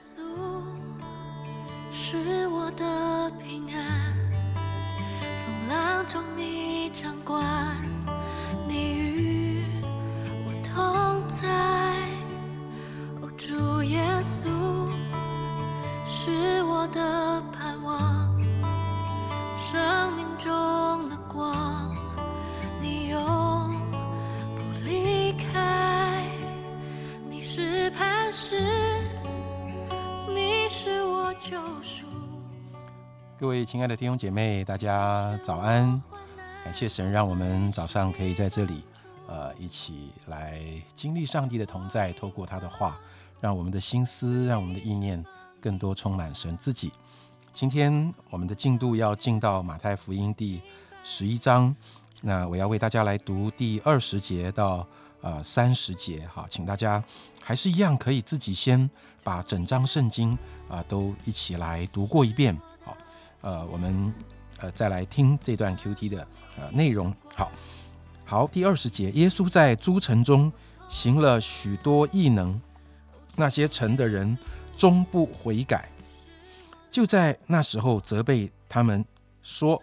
稣是我的平安，风浪中你掌管，各位亲爱的弟兄姐妹，大家早安！感谢神，让我们早上可以在这里，呃，一起来经历上帝的同在，透过他的话，让我们的心思，让我们的意念更多充满神自己。今天我们的进度要进到马太福音第十一章，那我要为大家来读第二十节到呃三十节，好，请大家还是一样可以自己先把整章圣经啊、都一起来读过一遍，呃，我们呃再来听这段 QT 的呃内容。好，好，第二十节，耶稣在诸城中行了许多异能，那些城的人终不悔改，就在那时候责备他们说：“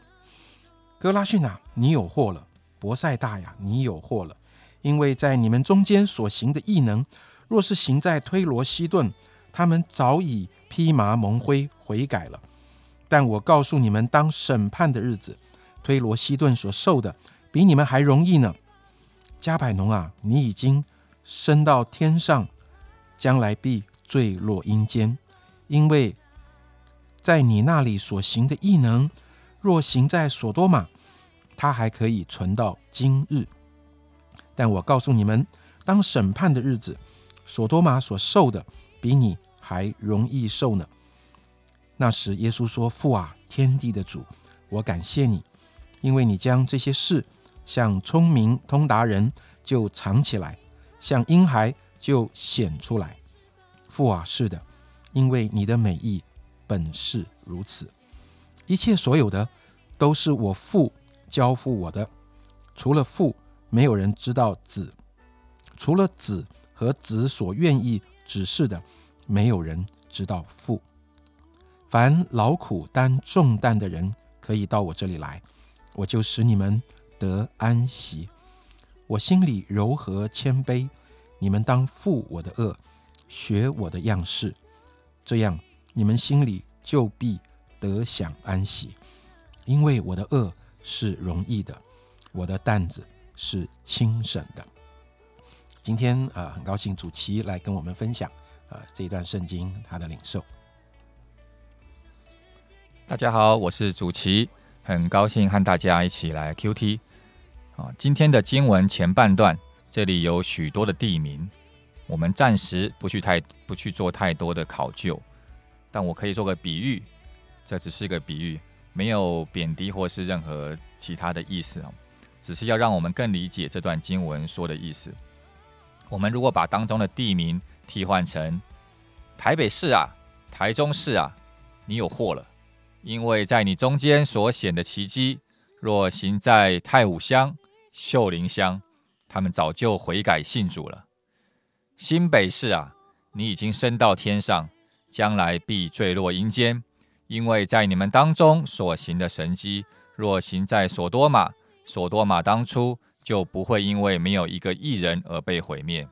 哥拉逊啊，你有祸了；伯赛大呀，你有祸了，因为在你们中间所行的异能，若是行在推罗西顿，他们早已披麻蒙灰悔改了。”但我告诉你们，当审判的日子，推罗西顿所受的比你们还容易呢。加百农啊，你已经升到天上，将来必坠落阴间，因为在你那里所行的异能，若行在所多玛，他还可以存到今日。但我告诉你们，当审判的日子，所多玛所受的比你还容易受呢。那时，耶稣说：“父啊，天地的主，我感谢你，因为你将这些事向聪明通达人就藏起来，向婴孩就显出来。父啊，是的，因为你的美意本是如此。一切所有的都是我父交付我的，除了父，没有人知道子；除了子和子所愿意指示的，没有人知道父。”凡劳苦担重担的人，可以到我这里来，我就使你们得安息。我心里柔和谦卑，你们当负我的恶，学我的样式，这样你们心里就必得享安息。因为我的恶是容易的，我的担子是轻省的。今天啊、呃很高兴主席来跟我们分享啊、呃这一段圣经他的领受。大家好，我是主奇，很高兴和大家一起来 QT 啊。今天的经文前半段，这里有许多的地名，我们暂时不去太不去做太多的考究，但我可以做个比喻，这只是个比喻，没有贬低或是任何其他的意思啊，只是要让我们更理解这段经文说的意思。我们如果把当中的地名替换成台北市啊、台中市啊，你有货了。因为在你中间所显的奇迹，若行在太武乡、秀林乡，他们早就悔改信主了。新北市啊，你已经升到天上，将来必坠落阴间，因为在你们当中所行的神迹，若行在所多玛，所多玛当初就不会因为没有一个艺人而被毁灭。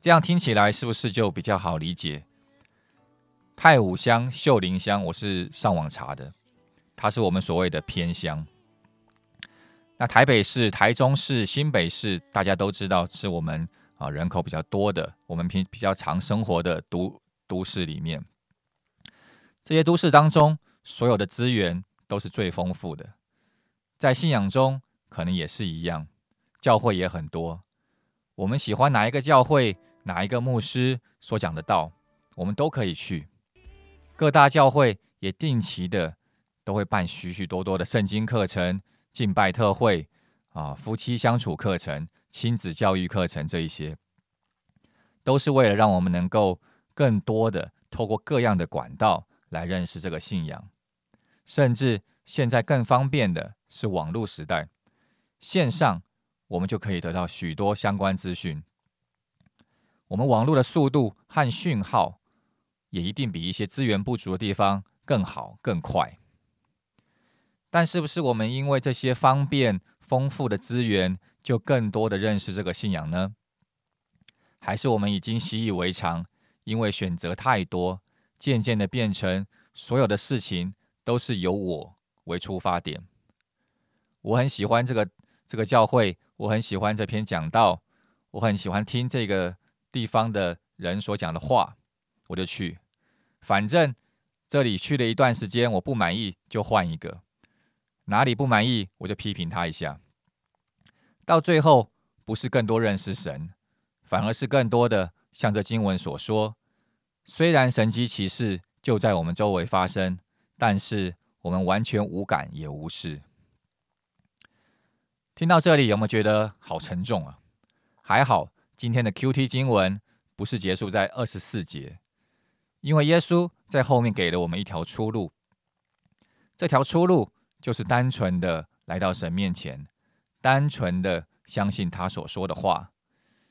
这样听起来是不是就比较好理解？太武乡、秀林乡，我是上网查的，它是我们所谓的偏乡。那台北市、台中市、新北市，大家都知道是我们啊人口比较多的，我们平比较常生活的都都市里面。这些都市当中，所有的资源都是最丰富的，在信仰中可能也是一样，教会也很多。我们喜欢哪一个教会、哪一个牧师所讲的道，我们都可以去。各大教会也定期的都会办许许多多的圣经课程、敬拜特会啊、夫妻相处课程、亲子教育课程这一些，都是为了让我们能够更多的透过各样的管道来认识这个信仰。甚至现在更方便的是网络时代，线上我们就可以得到许多相关资讯。我们网络的速度和讯号也一定比一些资源不足的地方更好更快。但是不是我们因为这些方便丰富的资源，就更多的认识这个信仰呢？还是我们已经习以为常，因为选择太多，渐渐的变成所有的事情都是由我为出发点？我很喜欢这个这个教会，我很喜欢这篇讲道，我很喜欢听这个地方的人所讲的话，我就去。反正这里去了一段时间，我不满意就换一个。哪里不满意，我就批评他一下。到最后，不是更多认识神，反而是更多的像这经文所说：虽然神迹奇事就在我们周围发生，但是我们完全无感也无视。听到这里，有没有觉得好沉重啊？还好，今天的 Q T 经文不是结束在二十四节，因为耶稣在后面给了我们一条出路。这条出路。就是单纯的来到神面前，单纯的相信他所说的话。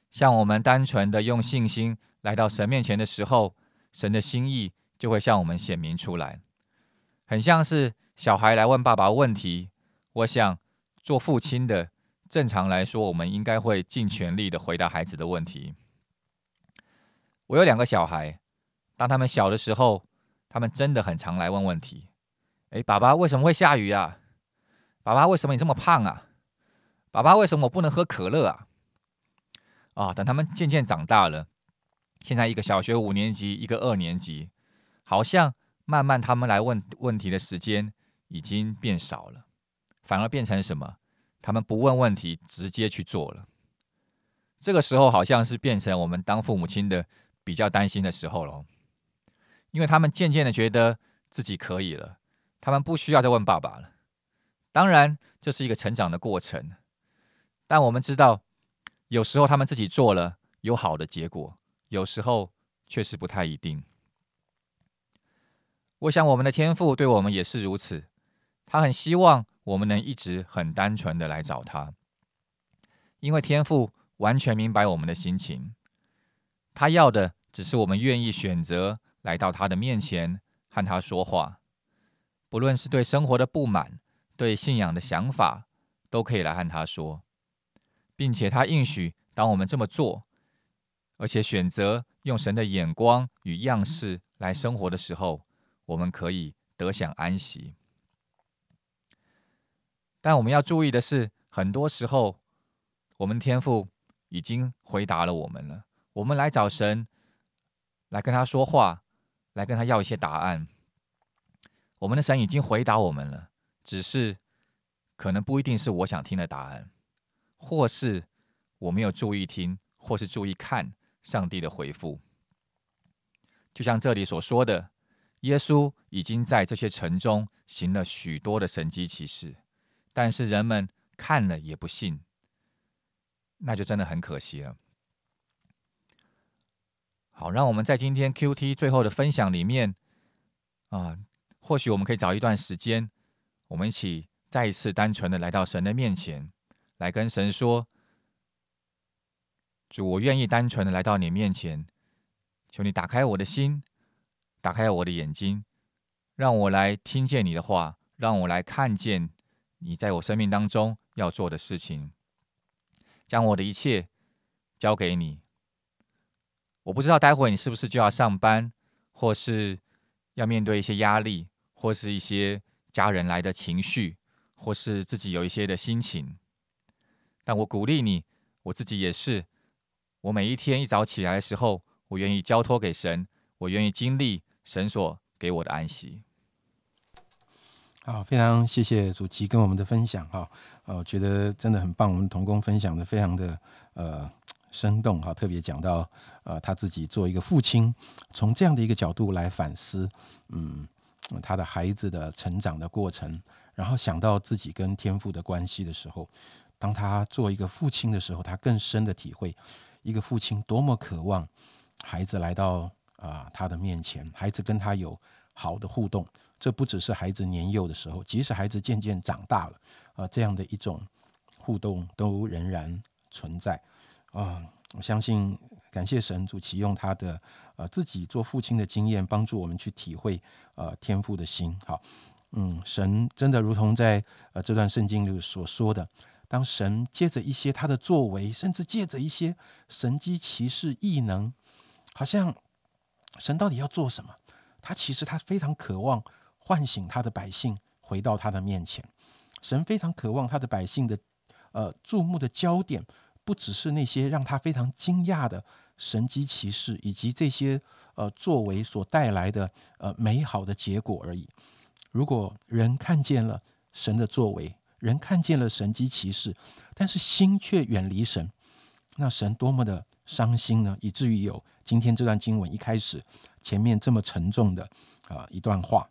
像我们单纯的用信心来到神面前的时候，神的心意就会向我们显明出来。很像是小孩来问爸爸问题，我想做父亲的，正常来说，我们应该会尽全力的回答孩子的问题。我有两个小孩，当他们小的时候，他们真的很常来问问题。哎，爸爸，为什么会下雨啊？爸爸，为什么你这么胖啊？爸爸，为什么我不能喝可乐啊？啊，等他们渐渐长大了，现在一个小学五年级，一个二年级，好像慢慢他们来问问题的时间已经变少了，反而变成什么？他们不问问题，直接去做了。这个时候好像是变成我们当父母亲的比较担心的时候了，因为他们渐渐的觉得自己可以了。他们不需要再问爸爸了。当然，这是一个成长的过程。但我们知道，有时候他们自己做了有好的结果，有时候确实不太一定。我想，我们的天赋对我们也是如此。他很希望我们能一直很单纯的来找他，因为天赋完全明白我们的心情。他要的只是我们愿意选择来到他的面前，和他说话。不论是对生活的不满，对信仰的想法，都可以来和他说，并且他应许，当我们这么做，而且选择用神的眼光与样式来生活的时候，我们可以得享安息。但我们要注意的是，很多时候，我们天父已经回答了我们了。我们来找神，来跟他说话，来跟他要一些答案。我们的神已经回答我们了，只是可能不一定是我想听的答案，或是我没有注意听，或是注意看上帝的回复。就像这里所说的，耶稣已经在这些城中行了许多的神迹奇事，但是人们看了也不信，那就真的很可惜了。好，让我们在今天 Q T 最后的分享里面啊。或许我们可以找一段时间，我们一起再一次单纯的来到神的面前，来跟神说：“主，我愿意单纯的来到你面前，求你打开我的心，打开我的眼睛，让我来听见你的话，让我来看见你在我生命当中要做的事情，将我的一切交给你。我不知道待会你是不是就要上班，或是要面对一些压力。”或是一些家人来的情绪，或是自己有一些的心情，但我鼓励你，我自己也是。我每一天一早起来的时候，我愿意交托给神，我愿意经历神所给我的安息。好，非常谢谢主席跟我们的分享哈，呃，我觉得真的很棒，我们同工分享的非常的呃生动哈，特别讲到呃他自己做一个父亲，从这样的一个角度来反思，嗯。他的孩子的成长的过程，然后想到自己跟天父的关系的时候，当他做一个父亲的时候，他更深的体会，一个父亲多么渴望孩子来到啊他的面前，孩子跟他有好的互动。这不只是孩子年幼的时候，即使孩子渐渐长大了，啊，这样的一种互动都仍然存在。啊，我相信感谢神主启用他的呃自己做父亲的经验，帮助我们去体会呃天父的心。好，嗯，神真的如同在呃这段圣经里所说的，当神借着一些他的作为，甚至借着一些神机骑士异能，好像神到底要做什么？他其实他非常渴望唤醒他的百姓回到他的面前。神非常渴望他的百姓的呃注目的焦点。不只是那些让他非常惊讶的神机骑士，以及这些呃作为所带来的呃美好的结果而已。如果人看见了神的作为，人看见了神机骑士，但是心却远离神，那神多么的伤心呢？以至于有今天这段经文一开始前面这么沉重的啊一段话。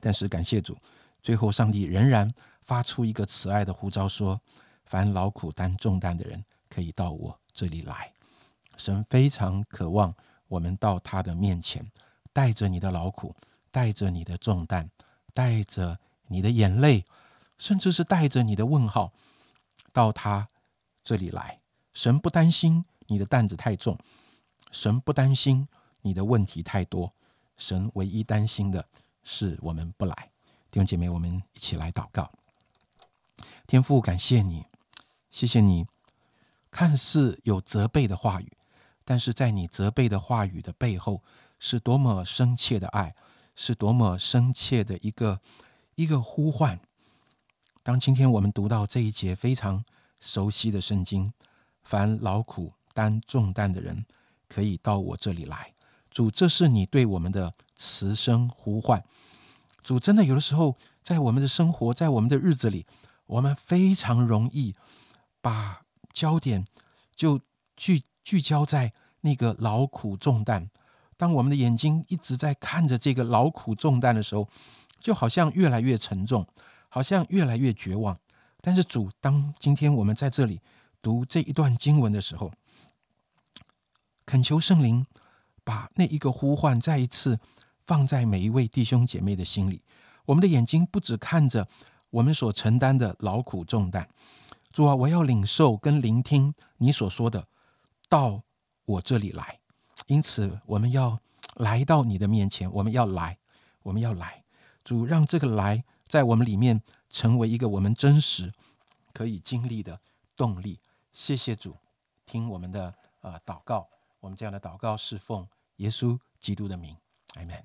但是感谢主，最后上帝仍然发出一个慈爱的呼召说。凡劳苦担重担的人，可以到我这里来。神非常渴望我们到他的面前，带着你的劳苦，带着你的重担，带着你的眼泪，甚至是带着你的问号，到他这里来。神不担心你的担子太重，神不担心你的问题太多，神唯一担心的是我们不来。弟兄姐妹，我们一起来祷告。天父，感谢你。谢谢你，看似有责备的话语，但是在你责备的话语的背后，是多么深切的爱，是多么深切的一个一个呼唤。当今天我们读到这一节非常熟悉的圣经，凡劳苦担重担的人，可以到我这里来。主，这是你对我们的慈声呼唤。主，真的有的时候，在我们的生活，在我们的日子里，我们非常容易。把焦点就聚聚焦在那个劳苦重担。当我们的眼睛一直在看着这个劳苦重担的时候，就好像越来越沉重，好像越来越绝望。但是主，当今天我们在这里读这一段经文的时候，恳求圣灵把那一个呼唤再一次放在每一位弟兄姐妹的心里。我们的眼睛不只看着我们所承担的劳苦重担。主啊，我要领受跟聆听你所说的，到我这里来。因此，我们要来到你的面前，我们要来，我们要来。主，让这个来在我们里面成为一个我们真实可以经历的动力。谢谢主，听我们的呃祷告。我们这样的祷告是奉耶稣基督的名，阿门。